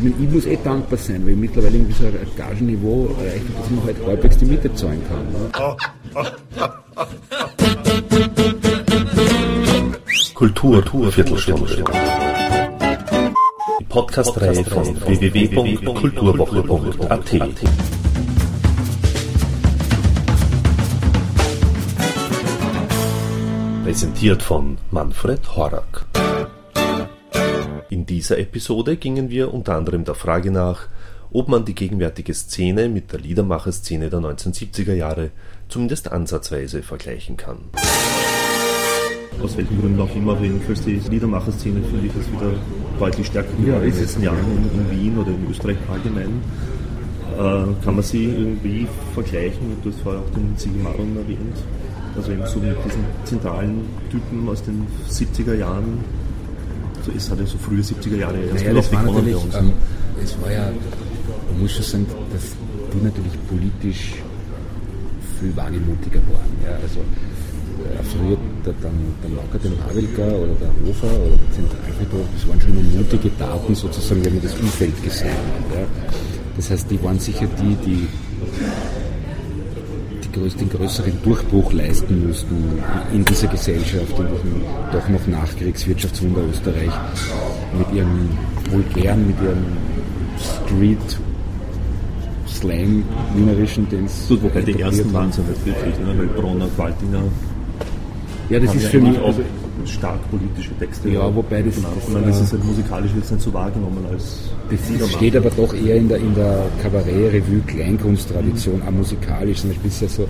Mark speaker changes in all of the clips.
Speaker 1: Ich muss eh dankbar sein, weil ich mittlerweile irgendwie so ein Gagenniveau erreicht dass man halt halbwegs die Miete zahlen kann.
Speaker 2: Ne? Kultur, Kultur Viertelstunde. Die Podcast-Reihe von www.kulturwoche.at. Präsentiert von Manfred Horak. In dieser Episode gingen wir unter anderem der Frage nach, ob man die gegenwärtige Szene mit der Liedermacherszene der 1970er Jahre zumindest ansatzweise vergleichen kann. Aus welchen Gründen auch immer, jedenfalls die Liedermacherszene finde ich das wieder deutlich stärker ja, in den letzten Jahren in, in, Wien oder in Österreich allgemein. Äh, kann man sie irgendwie vergleichen? Du hast vorher auch den Sigi Maron erwähnt. Also eben so mit diesen zentralen Typen aus den 70er Jahren, so ist halt ja so frühe 70er Jahre
Speaker 1: erst naja, das war natürlich, ähm, es war ja, man muss schon sagen, dass die natürlich politisch viel wagemutiger waren. Ja, also äh, früher der, dann, der Locker, den Havelka oder der Hofer oder der Zentralfriedhof, das waren schon mutige Daten sozusagen, wenn man das Umfeld gesehen hat. Ja. Das heißt, die waren sicher die, die den größeren Durchbruch leisten mussten in dieser Gesellschaft, in diesem doch noch Nachkriegswirtschaftswunder Österreich, mit ihrem vulgären, mit ihrem Street Slang wienerischen, den es
Speaker 2: Wobei die ersten waren so nicht wirklich, ne? weil Bronner, Waltinger.
Speaker 1: Ja, das ist für mich. Also,
Speaker 2: stark politische Texte.
Speaker 1: Ja, wobei das,
Speaker 2: genau. das, das ist halt musikalisch jetzt nicht so wahrgenommen als.
Speaker 1: Das steht aber doch eher in der, in der Kabarett-Revue, Kleinkunsttradition, mhm. auch musikalisch. Zum Beispiel ist ja so,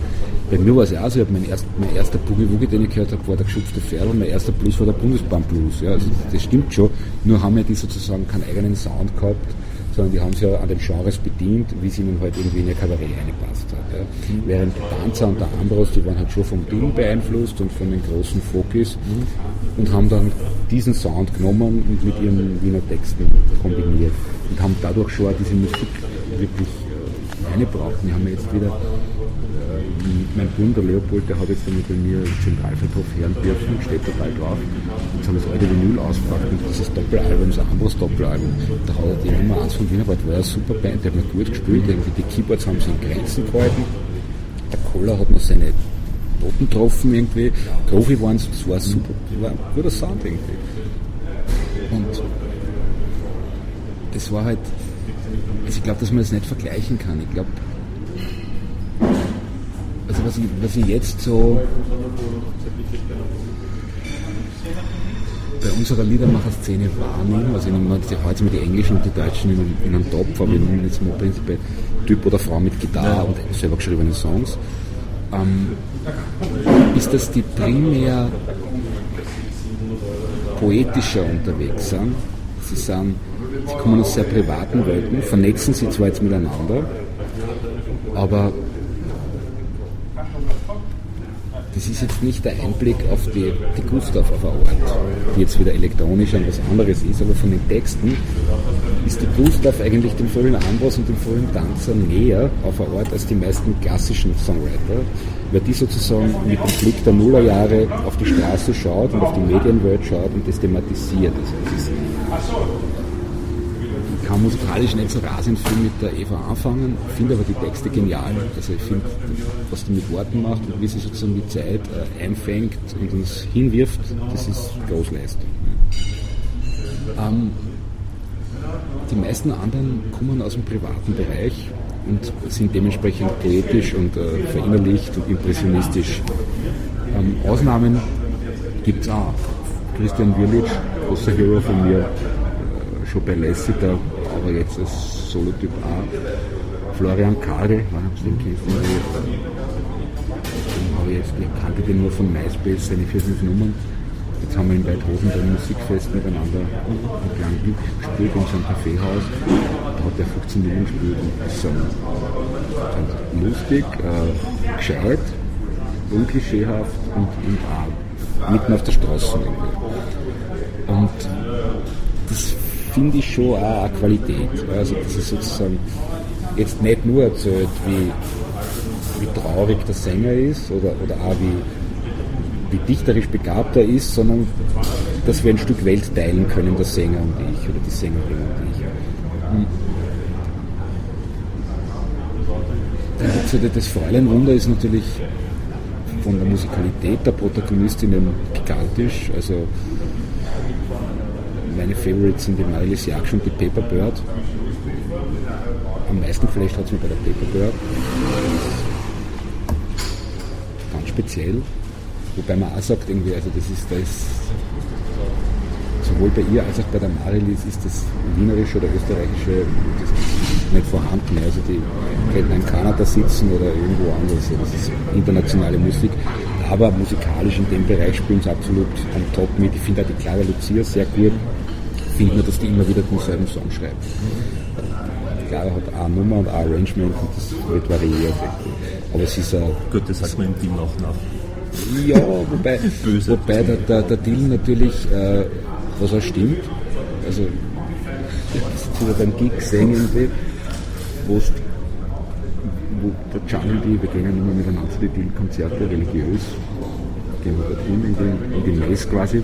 Speaker 1: bei mir war es ja auch so, mein, erst, mein erster Boogie-Woogie, den ich gehört habe, war der geschupfte Pferd und mein erster Blues war der Bundesbahn-Blues. Ja, also das stimmt schon, nur haben wir die sozusagen keinen eigenen Sound gehabt sondern die haben sich ja an den Genres bedient, wie es ihnen halt irgendwie in ihr Kabarett eingepasst hat. Ja. Mhm. Während Danzer und der Ambros, die waren halt schon vom Ding beeinflusst und von den großen Fokis mhm. und haben dann diesen Sound genommen und mit ihren Wiener Texten kombiniert und haben dadurch schon diese Musik wirklich eingebracht. Wir haben jetzt wieder mein Bruder Leopold, der hat jetzt damit bei mir Zentralfriedhof hören dürfen, steht da bald drauf. Jetzt haben wir das alte Vinyl ausgepackt und dieses Doppelalbum, ein anderes Doppelalbum. Da hat er die Nummer 1 von Wienerwald, war eine super Band, der hat mir gut gespielt, irgendwie die Keyboards haben sich in Grenzen gehalten. Der Koller hat noch seine Noten getroffen irgendwie. Profi waren es, das war super, das war ein guter Sound irgendwie. Und das war halt, also ich glaube, dass man das nicht vergleichen kann. Ich glaube, was ich, was ich jetzt so bei unserer Liedermacher-Szene wahrnehme, also ich nehme heute mal die Englischen und die Deutschen in, in einen Topf, aber ich nehme jetzt mal prinzipiell Typ oder Frau mit Gitarre und selber geschriebene Songs, ähm, ist, dass die primär poetischer unterwegs sind. Sie, sind, sie kommen aus sehr privaten Welten, vernetzen sie zwar jetzt miteinander, aber das ist jetzt nicht der Einblick auf die, die Gustav auf der Ort, die jetzt wieder elektronisch und was anderes ist, aber von den Texten ist die Gustav eigentlich dem frühen Ambros und dem frühen Tanzer näher auf der Ort als die meisten klassischen Songwriter, weil die sozusagen mit dem Blick der Nullerjahre auf die Straße schaut und auf die Medienwelt schaut und das thematisiert. Also es ist kann musikalisch nicht so rasend viel mit der Eva anfangen, finde aber die Texte genial. Also ich finde, was die mit Worten macht und wie sie sozusagen die Zeit äh, einfängt und uns hinwirft, das ist Großleistung. Ähm, die meisten anderen kommen aus dem privaten Bereich und sind dementsprechend poetisch und äh, verinnerlicht und impressionistisch. Ähm, Ausnahmen gibt es auch. Christian Wirlic, großer Hero von mir, äh, schon bei Lassiter, aber jetzt als Solotyp A. Florian Kade, wann haben Sie den kennengelernt? Habe ich jetzt, ich kannte den nur von MySpace, seine vier, fünf Nummern. Jetzt haben wir in Weidhofen beim Musikfest miteinander Glück gespielt in so einem Kaffeehaus. Da hat er 15 Nummern gespielt und ist so, so lustig, äh, gescheit, unklischeehaft und, und auch mitten auf der Straße. Und das finde ich schon auch eine Qualität. Also das ist sozusagen jetzt nicht nur erzählt, wie, wie traurig der Sänger ist oder, oder auch wie, wie dichterisch begabt er ist, sondern dass wir ein Stück Welt teilen können, der Sänger und ich oder die Sängerin und ich. Äh, das Fräuleinwunder ist natürlich von der Musikalität der Protagonistinnen gigantisch. Also meine Favorites sind die Marilis Jagd und die Paper Bird. Am meisten vielleicht hat es mir bei der Paper Bird. Ganz speziell. Wobei man auch sagt, irgendwie, also das ist, das sowohl bei ihr als auch bei der Marilis ist das wienerische oder österreichische nicht vorhanden. Also die könnten in Kanada sitzen oder irgendwo anders. Das ist internationale Musik. Aber musikalisch in dem Bereich spielen sie absolut am Top mit. Ich finde auch die Clara Lucia sehr gut. Ich finde nur, dass die immer wieder denselben Song schreibt. Clara hat eine Nummer und ein Arrangement und das wird variiert. Aber es ist ein.
Speaker 2: Gut, das sagt man im Team auch nach.
Speaker 1: Ja, wobei, wobei der, der, der Deal natürlich, äh, was auch stimmt, also jetzt beim Gig irgendwie, wo der Gianni und ich, wir gehen immer miteinander zu den Konzerte, religiös, gehen wir dorthin in die, in die Mess quasi.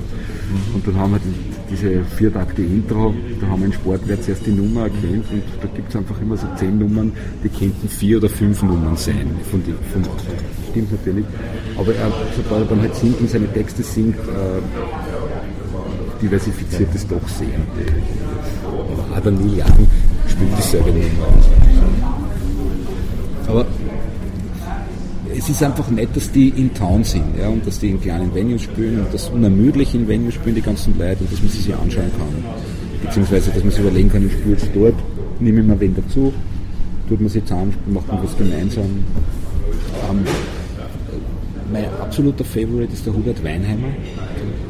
Speaker 1: Und dann haben wir die, diese viertakte Intro, da haben wir in Sportwert zuerst die Nummer erkannt und da gibt es einfach immer so zehn Nummern, die könnten vier oder fünf Nummern sein. Von die, von, stimmt natürlich. Aber er, sobald er dann halt singt und seine Texte singt, äh, diversifiziert es doch sehr. Aber Adam Young spielt dieselbe Nummer. Aber es ist einfach nett, dass die in Town sind ja, und dass die in kleinen Venues spielen und dass unermüdlich in Venues spielen die ganzen Leute und dass man sie sich anschauen kann. Beziehungsweise, dass man sich überlegen kann, ich spiele jetzt dort, nehme ich mir wen dazu, tut man sie zusammen, macht man was gemeinsam. Ähm, mein absoluter Favorite ist der Hubert Weinheimer,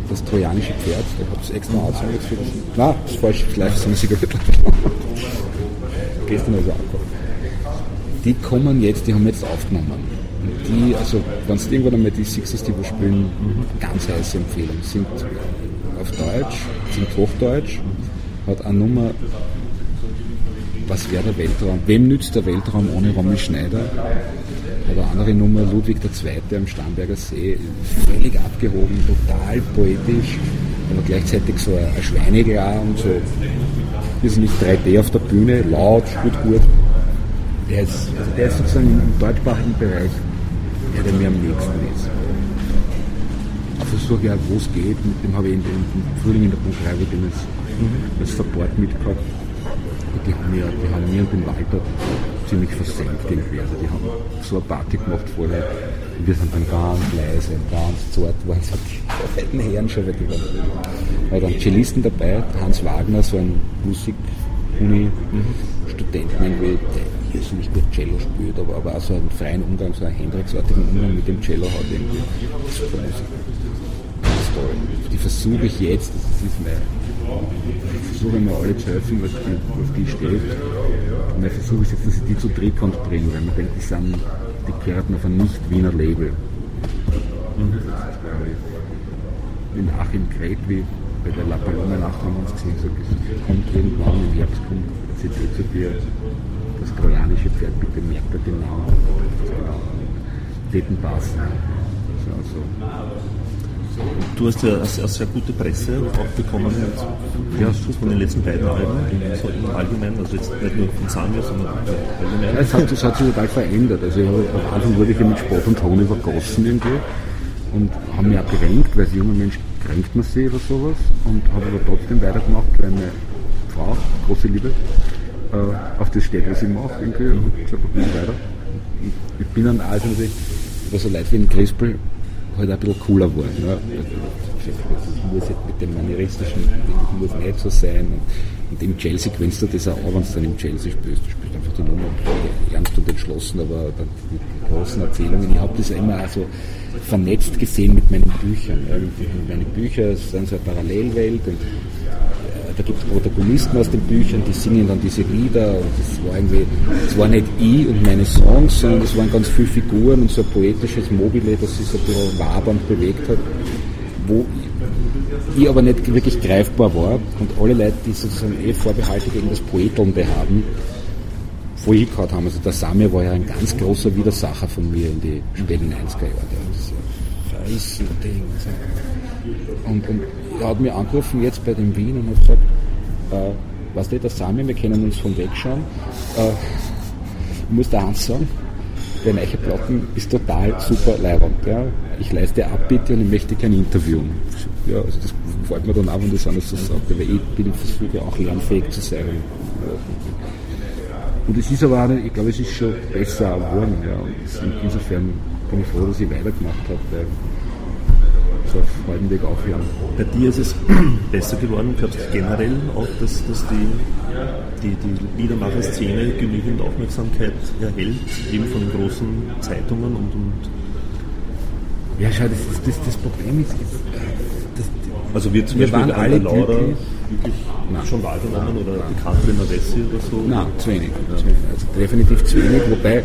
Speaker 1: das trojanische Pferd. Ich habe es extra ausgehört für das. Nein, das ist falsch, live sind sie gehört. Gestern also angekommen. Die kommen jetzt, die haben jetzt aufgenommen die, also wenn du irgendwann einmal die Sixers die wir spielen, ganz heiße Empfehlung. Sind auf Deutsch, sind Hochdeutsch, hat eine Nummer, was wäre der Weltraum? Wem nützt der Weltraum ohne Romy Schneider? Hat eine andere Nummer, Ludwig II. am Starnberger See, völlig abgehoben, total poetisch, aber gleichzeitig so ein Schweineglar und so ist nicht 3D auf der Bühne, laut, spielt gut. Der ist, also der ist sozusagen im deutschsprachigen Bereich der, der mir am nächsten ist. Ich versuche ja, wo es geht, mit dem habe ich in, Frühling in der Bunkerei den als, mhm. als Support mitgehabt. Die haben, mir, die haben mir und den Walter ziemlich versenkt irgendwie. Also die haben so eine Party gemacht vorher. Und wir sind dann ganz leise ganz zart waren so die alten Herren schon, weil die waren. Da waren Cellisten dabei, Hans Wagner, so ein Musik-Uni-Studenten, irgendwie, irrsinnig gut Cello spielt, aber, aber auch so einen freien Umgang, so einen Hendrix-artigen Umgang mit dem Cello hat irgendwie Musik. Ganz toll. Die versuche ich jetzt, das ist mein, ich versuche mir alle zu helfen, was die, auf die steht. Und mein Versuch ist jetzt, dass ich die zu Trikont bringe, weil man denkt, die sind, die gehören auf ein Nicht-Wiener Label. Mhm. In Achim Kretwi, bei der La Paloma Nacht haben wir uns gesehen, so, kommt irgendwann im Herbst, kommt CD zu dir, das trojanische Pferd, bitte merkt er genau, genau Daten passen.
Speaker 2: Also, Du hast ja eine sehr, gute Presse auch bekommen ja. von den letzten beiden Alben, so im Allgemeinen, also jetzt nicht nur von Samir, sondern allgemein.
Speaker 1: Es hat, es hat sich total verändert. Also ich habe, am Anfang wurde ich mit Sport und Ton übergossen irgendwie und habe mich auch gekränkt, weil als junger Mensch kränkt man sich oder sowas und habe aber trotzdem weitergemacht, weil meine Frau, große Liebe, äh, auf das steht, was ich mache, irgendwie, und gesagt, ich weiter. Ich bin dann also natürlich, über so Leute wie ein Crispel halt ein bisschen cooler geworden. Ne? Das muss jetzt mit dem manieristischen, das muss nicht so sein. Und, und im Chelsea gewinnst du das auch, wenn du dann im Chelsea spielst. Du spielst einfach die Nummer ernst und entschlossen, aber dann mit großen Erzählungen. Ich habe das immer also vernetzt gesehen mit meinen Büchern. Ja. Meine Bücher sind so eine Parallelwelt und da gibt es Protagonisten aus den Büchern, die singen dann diese Lieder und das war irgendwie, das war nicht ich und meine Songs, sondern das waren ganz viele Figuren und so ein poetisches Mobile, das sich so ein bisschen wabernd bewegt hat, wo ich aber nicht wirklich greifbar war und alle Leute, die sozusagen eh Vorbehalte gegen das Poetelnde haben, vorgekaut haben. Also der Samir war ja ein ganz großer Widersacher von mir in die späten 90er Jahre. Ein Ding. Und, und er hat mir angerufen jetzt bei dem Wien und hat gesagt, äh, weißt du, der Sami, wir können uns von wegschauen. Äh, ich muss da eins sagen, der neue Platten ist total super leibend. Ja. Ich leiste Abbitte und ich möchte kein Interview. Ja, also das gefällt mir dann auch, wenn das anders so sagt, weil ich bin versuche auch lernfähig zu sein. Und es ist aber auch, ich glaube, es ist schon besser geworden. Ja. Insofern bin ich froh, dass ich weitergemacht habe, weil so auf halbem Weg aufhören.
Speaker 2: Bei dir ist es besser geworden, glaubst du generell auch, dass, dass die, die, die Liedermacher-Szene genügend Aufmerksamkeit erhält, eben von den großen Zeitungen und, und
Speaker 1: ja, schau, das, das, das Problem ist,
Speaker 2: das, also wir zum wir Beispiel waren alle Laura glücklich. wirklich nein, schon wahrgenommen nein, oder nein. die Katrin Avessi oder so?
Speaker 1: Nein, zu wenig. Ja. Also definitiv zu wenig, wobei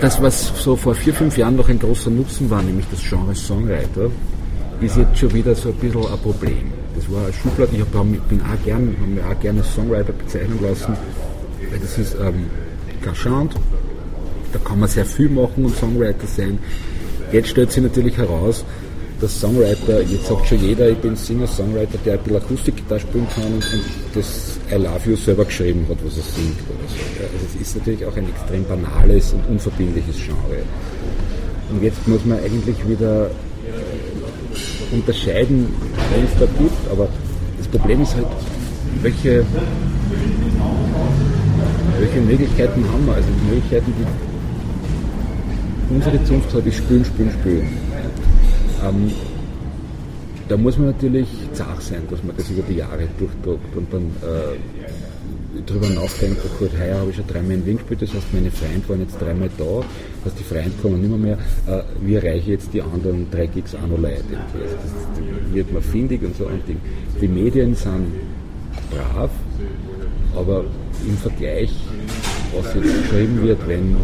Speaker 1: das, was so vor vier, fünf Jahren noch ein großer Nutzen war, nämlich das Genre Songwriter, ist jetzt schon wieder so ein bisschen ein Problem. Das war eine Schublade, ich habe mir auch gerne Songwriter bezeichnen lassen, weil das ist ähm, Gachant, da kann man sehr viel machen und Songwriter sein. Jetzt stellt sich natürlich heraus, dass Songwriter, jetzt sagt schon jeder, ich bin Singer-Songwriter, der ein bisschen Akustikgitarre spielen kann und, das I Love You selber geschrieben hat, was er singt oder so. Also es ist natürlich auch ein extrem banales und unverbindliches Genre. Und jetzt muss man eigentlich wieder unterscheiden, wenn es da gibt, aber das Problem ist halt, welche, welche Möglichkeiten haben wir? Also die Möglichkeiten, die unsere Zunft hat, ist spülen, spülen, spülen. Ähm, da muss man natürlich zart sein, dass man das über die Jahre durchdruckt und dann äh, drüber nachdenkt, oh gut, heuer habe ich schon dreimal in Wien gespielt, das heißt, meine Freunde waren jetzt dreimal da, das heißt, die Freunde kommen nicht mehr, mehr äh, wie erreiche ich jetzt die anderen drei Gigs auch noch Leute? Also das wird man findig und so ein Ding. Die Medien sind brav, aber im Vergleich, was jetzt geschrieben wird, wenn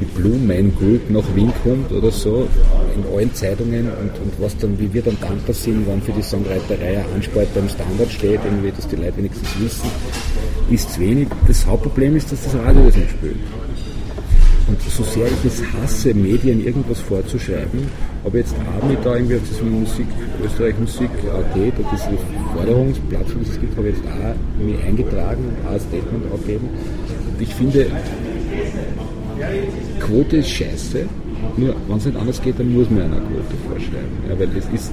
Speaker 1: die Blue Man Group nach Wien kommt oder so, in allen Zeitungen und, und was dann, wie wir dann dankbar sind, wann für die Songwriterei ein Anspalt beim Standard steht, irgendwie, dass die Leute wenigstens wissen, ist zu wenig. Das Hauptproblem ist, dass das Radio das nicht spielt. Und so sehr ich es hasse, Medien irgendwas vorzuschreiben, aber jetzt habe ich da irgendwie auf diesem Musik, Österreich Musik AT, da diese Forderungsplattform, die es gibt, habe ich jetzt auch mich eingetragen und auch ein Statement abgeben. Und ich finde, Quote ist scheiße, nur wenn es nicht anders geht, dann muss man eine Quote vorschreiben. Ja, weil es ist,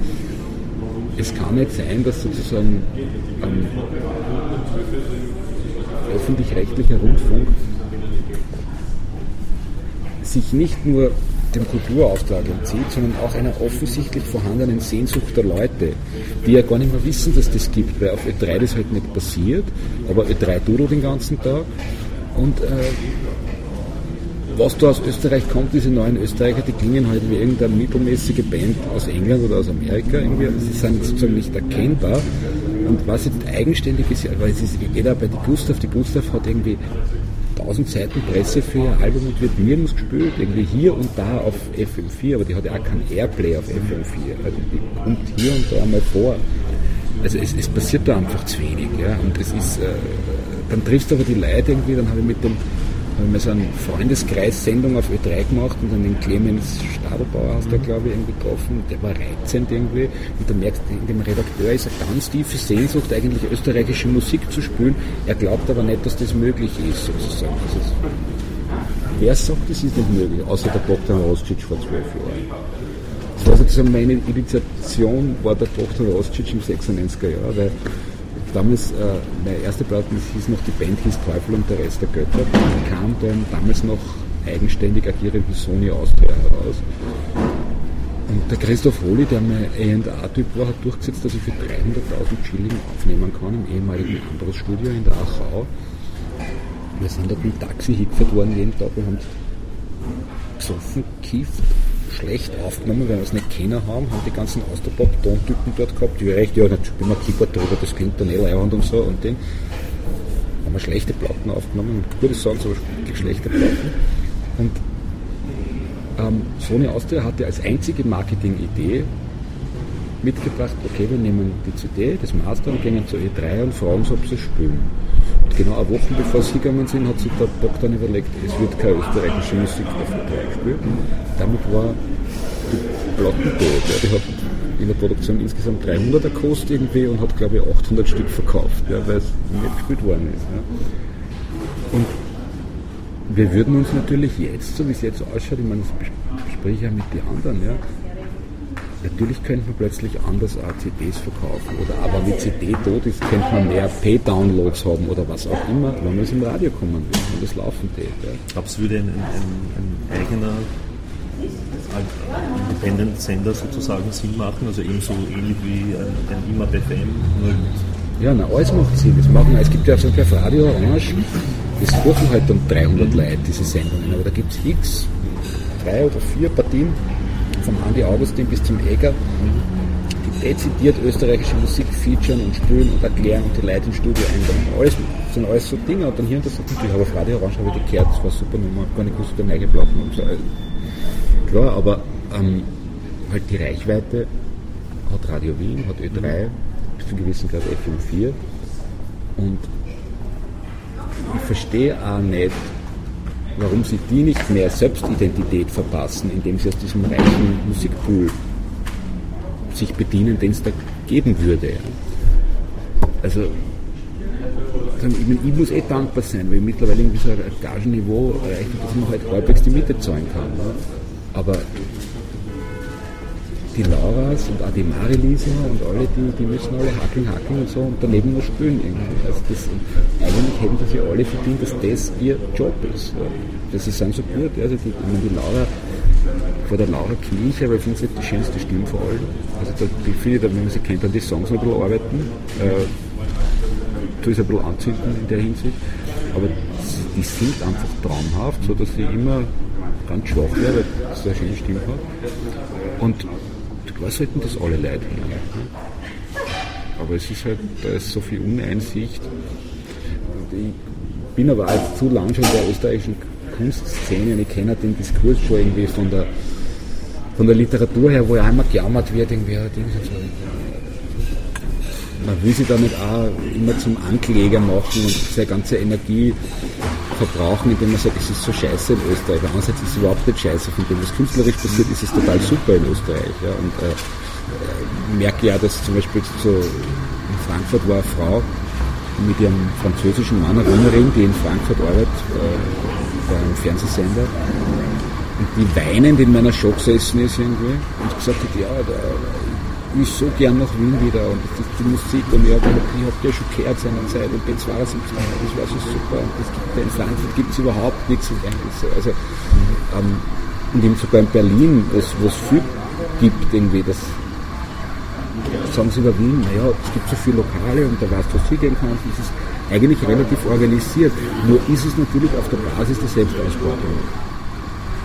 Speaker 1: es kann nicht sein, dass sozusagen ein öffentlich-rechtlicher Rundfunk sich nicht nur dem Kulturauftrag entzieht, sondern auch einer offensichtlich vorhandenen Sehnsucht der Leute, die ja gar nicht mehr wissen, dass das gibt, weil auf Ö3 das halt nicht passiert, aber Ö3 dudelt den ganzen Tag und äh, was da aus Österreich kommt, diese neuen Österreicher, die klingen halt wie irgendeine mittelmäßige Band aus England oder aus Amerika irgendwie. Sie sind sozusagen nicht erkennbar. Und was jetzt eigenständig ist, weil es ist jeder bei die Gustav, die Gustav hat irgendwie 1000 Seiten Presse für ihr Album und wird nirgends gespielt, irgendwie hier und da auf FM4, aber die hat ja auch kein Airplay auf FM4. Also die kommt hier und da mal vor. Also es, es passiert da einfach zu wenig. Ja? Und es ist, äh, dann triffst du aber die Leute irgendwie, dann habe ich mit dem haben wir so eine Freundeskreissendung auf Ö3 gemacht und dann den Clemens Stadelbauer hast du, mhm. glaube ich, irgendwie getroffen. Der war reizend irgendwie. Und da merkst du, in dem Redakteur ist eine ganz tiefe Sehnsucht, eigentlich österreichische Musik zu spielen. Er glaubt aber nicht, dass das möglich ist, sozusagen. Also, wer sagt, das ist nicht möglich, außer der Bogdan Roscic vor zwölf Jahren? Das war sozusagen meine Initiation, war der Bogdan Roscic im 96er Jahr, weil damals, äh, meine erste Platte hieß noch, die Band hieß Teufel und der Rest der Götter, kam dann damals noch eigenständig agierenden Sony Austria heraus. Und der Christoph Holi, der mein A&A-Typ war, hat durchgesetzt, dass ich für 300.000 Schilling aufnehmen kann im ehemaligen Ambros-Studio in der Achau. Wir sind dort mit Taxi hingefahren worden jeden Tag, wir haben gesoffen, kifft, schlecht aufgenommen, weil wir es nicht kennen haben, haben die ganzen Austropop-Tontypen dort gehabt, die recht, ja, dann spielen wir Keyboard drüber, das klingt dann eh leihend und so und den haben wir schlechte Platten aufgenommen, gute Songs, aber schlechte Platten. Und ähm, Sony Austria hatte als einzige Marketing-Idee mitgebracht, okay, wir nehmen die CD, das Master und gehen zur E3 und fragen sie, ob sie spielen. Und genau eine Woche bevor sie gegangen sind, hat sich der Bock dann überlegt, es wird keine österreichische Musik auf E3 gespielt. Damit war die Platten tot. Ja. Die hat in der Produktion insgesamt 300 gekostet irgendwie und hat, glaube ich, 800 Stück verkauft, ja, weil es nicht gespielt worden ist. Ja. Und wir würden uns natürlich jetzt, so wie es jetzt ausschaut, ich meine, das bespreche ich ja mit den anderen, ja, Natürlich könnte man plötzlich anders auch CDs verkaufen oder aber wie CD tot ist, könnte man mehr Pay-Downloads haben oder was auch immer, wenn man es im Radio kommen will und das laufen tät. Ja.
Speaker 2: Glaubst du, würde ein, ein, ein eigener Independent-Sender sozusagen Sinn machen, also ebenso ähnlich wie ein, ein IMAP FM,
Speaker 1: ja, na, alles macht Sinn. Das machen, es gibt ja so bei Radio Orange, das rufen halt dann 300 Leute, diese Sendungen, aber da gibt es x, drei oder vier Partien vom Andi Augustin bis zum Egger, die dezidiert österreichische Musik featuren und spielen und erklären und die Leute ins Studio einladen. Alles, das sind alles so Dinge. Und dann hier und da ich habe auf Radio Orange habe ich die gehört, das war super Nummer, gar nicht gewusst, neue Platten und so. Klar, aber ähm, halt die Reichweite hat Radio Wien, hat Ö3, bis zu gewissen Grad FM4 und ich verstehe auch nicht, warum sie die nicht mehr Selbstidentität verpassen, indem sie aus diesem reichen Musikpool sich bedienen, den es da geben würde. Also ich, muss eh dankbar sein, weil ich mittlerweile irgendwie so ein Gagenniveau erreicht habe, dass man halt halbwegs die Miete zahlen kann. Aber die Lauras und auch die Marilisa und alle, die, die müssen alle hackeln, hackeln und so und daneben nur spielen irgendwie. Also das, eigentlich hätten das ja alle verdient, dass das ihr Job ist. Ja. Das ist so gut. Also die, die Laura, vor der Laura Kirche, weil ich finde sie die schönste Stimme vor allem. Also da, die finde ich, wenn man sie kennt, dann die Songs noch ein bisschen arbeiten. Äh, tue es ein bisschen anzünden in der Hinsicht. Aber die singt einfach traumhaft, so dass sie immer ganz schwach wäre, weil sie eine schöne Stimme hat. Und Klar sollten das alle Leute hören. Aber es ist halt, da ist so viel Uneinsicht. Ich bin aber auch zu lang schon in der österreichischen Kunstszene ich kenne den Diskurs schon irgendwie von der, von der Literatur her, wo ja einmal gejammert wird, irgendwie, man will sich damit auch immer zum Ankläger machen und seine ganze Energie verbrauchen, indem man sagt, es ist so scheiße in Österreich. Andererseits ist es überhaupt nicht scheiße. Von dem, was künstlerisch passiert, ist es total super in Österreich. Ja. Und äh, äh merke ja, dass zum Beispiel so in Frankfurt war eine Frau mit ihrem französischen Mann, eine Runnerin, die in Frankfurt arbeitet, äh, bei einem Fernsehsender. Und die weinend in meiner Show gesessen ist irgendwie und gesagt hat, ja, da, ich so gern nach Wien wieder und die, die Musik und ich habe ja schon gehört seinerzeit und B72, das war so super und das gibt, in Frankfurt gibt es überhaupt nichts und eigentlich so. Also, ähm, und eben sogar in Berlin, wo es viel gibt, irgendwie, das sagen sie über Wien, naja, es gibt so viele Lokale und da weißt du, was du gehen kannst, das ist eigentlich relativ organisiert. Nur ist es natürlich auf der Basis der Selbstausbeutung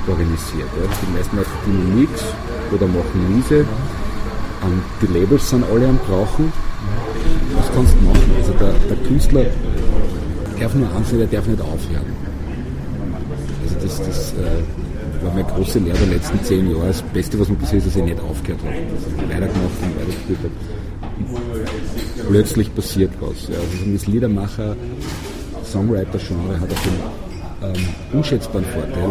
Speaker 1: organisiert. Ja. Die meisten verdienen nichts oder machen Miese ähm, die Labels sind alle am Brauchen. Was kannst du machen? Also der, der Künstler darf nur eins, der darf nicht aufhören. Also das, das äh, war meine große Lehre der letzten zehn Jahre. Das Beste, was man bisher ist, dass ich nicht aufgehört habe. Ich weitergemacht und weitergespielt habe. Plötzlich passiert was. Ja. Also das Liedermacher, Songwriter-Genre hat auf den ähm, unschätzbaren Vorteil,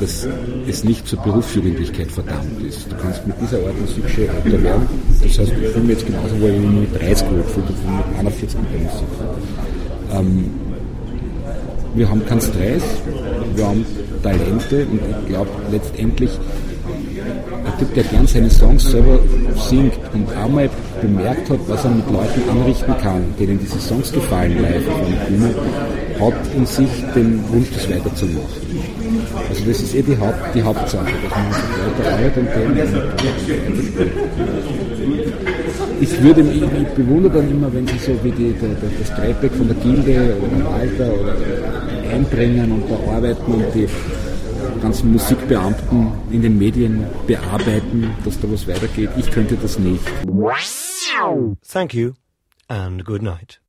Speaker 1: dass es nicht zur Berufsjugendlichkeit verdammt ist. Du kannst mit dieser Art Musik schon älter werden. Das heißt, ich fühle mich jetzt genauso wohl, wie mit 30 gut fühle, und mit 41 mit der. Ähm, wir haben keinen Stress, wir haben Talente und ich glaube letztendlich Typ, der gern seine Songs selber singt und einmal bemerkt hat, was er mit Leuten anrichten kann, denen diese Songs gefallen live auf Bühne, hat in sich den Wunsch, das weiterzumachen. Also das ist eh die, Haupt, die Hauptsache, dass man sich weiter arbeitet und weiterspielt. Ich, würde, ich, ich bewundere dann immer, wenn sie so wie die, der, der, das Treibbeck von der Gilde oder Walter oder einbringen und da arbeiten und die ganzen Musikbeamten in den Medien bearbeiten, dass da was weitergeht. Ich könnte das nicht.
Speaker 3: Thank you and good night.